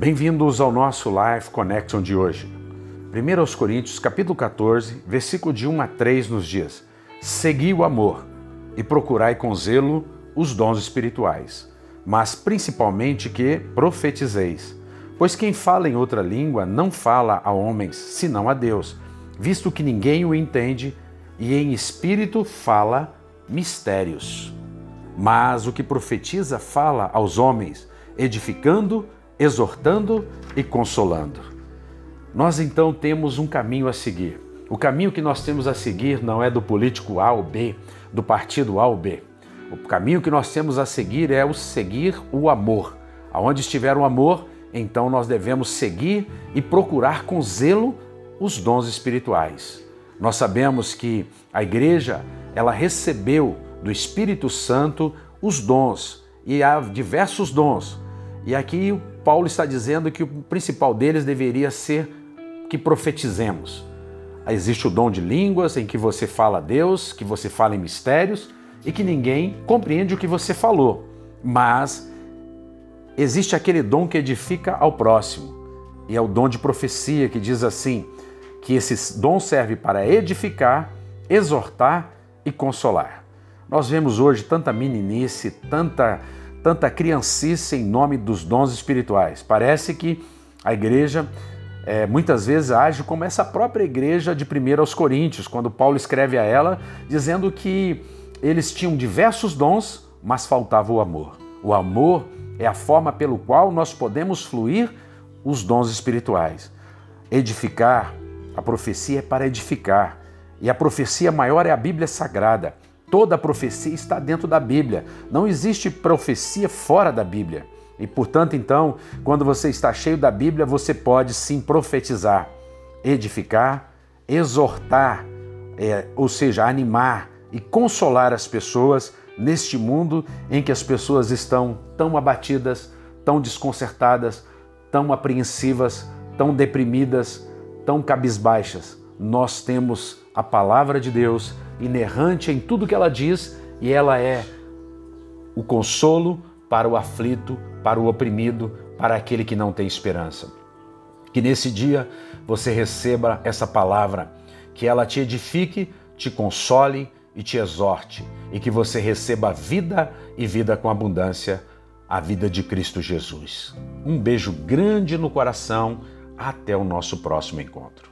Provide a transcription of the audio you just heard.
Bem-vindos ao nosso Life Connection de hoje. 1 aos Coríntios, capítulo 14, versículo de 1 a 3 nos dias: Segui o amor e procurai com zelo os dons espirituais, mas principalmente que profetizeis. Pois quem fala em outra língua não fala a homens, senão a Deus, visto que ninguém o entende, e em espírito fala mistérios. Mas o que profetiza fala aos homens, edificando, exortando e consolando. Nós então temos um caminho a seguir. O caminho que nós temos a seguir não é do político A ou B, do partido A ou B. O caminho que nós temos a seguir é o seguir o amor. Aonde estiver o amor, então nós devemos seguir e procurar com zelo os dons espirituais. Nós sabemos que a igreja, ela recebeu do Espírito Santo os dons, e há diversos dons. E aqui Paulo está dizendo que o principal deles deveria ser que profetizemos. Existe o dom de línguas, em que você fala a Deus, que você fala em mistérios e que ninguém compreende o que você falou. Mas existe aquele dom que edifica ao próximo, e é o dom de profecia, que diz assim: que esse dom serve para edificar, exortar e consolar. Nós vemos hoje tanta meninice, tanta, tanta criancice em nome dos dons espirituais. Parece que a igreja é, muitas vezes age como essa própria igreja de 1 aos Coríntios, quando Paulo escreve a ela dizendo que eles tinham diversos dons, mas faltava o amor. O amor é a forma pelo qual nós podemos fluir os dons espirituais. Edificar, a profecia é para edificar. E a profecia maior é a Bíblia Sagrada. Toda profecia está dentro da Bíblia. Não existe profecia fora da Bíblia. E portanto, então, quando você está cheio da Bíblia, você pode sim profetizar, edificar, exortar, é, ou seja, animar e consolar as pessoas neste mundo em que as pessoas estão tão abatidas, tão desconcertadas, tão apreensivas, tão deprimidas, tão cabisbaixas. Nós temos a palavra de Deus inerrante em tudo que ela diz e ela é o consolo para o aflito, para o oprimido, para aquele que não tem esperança. Que nesse dia você receba essa palavra, que ela te edifique, te console e te exorte, e que você receba vida e vida com abundância, a vida de Cristo Jesus. Um beijo grande no coração, até o nosso próximo encontro.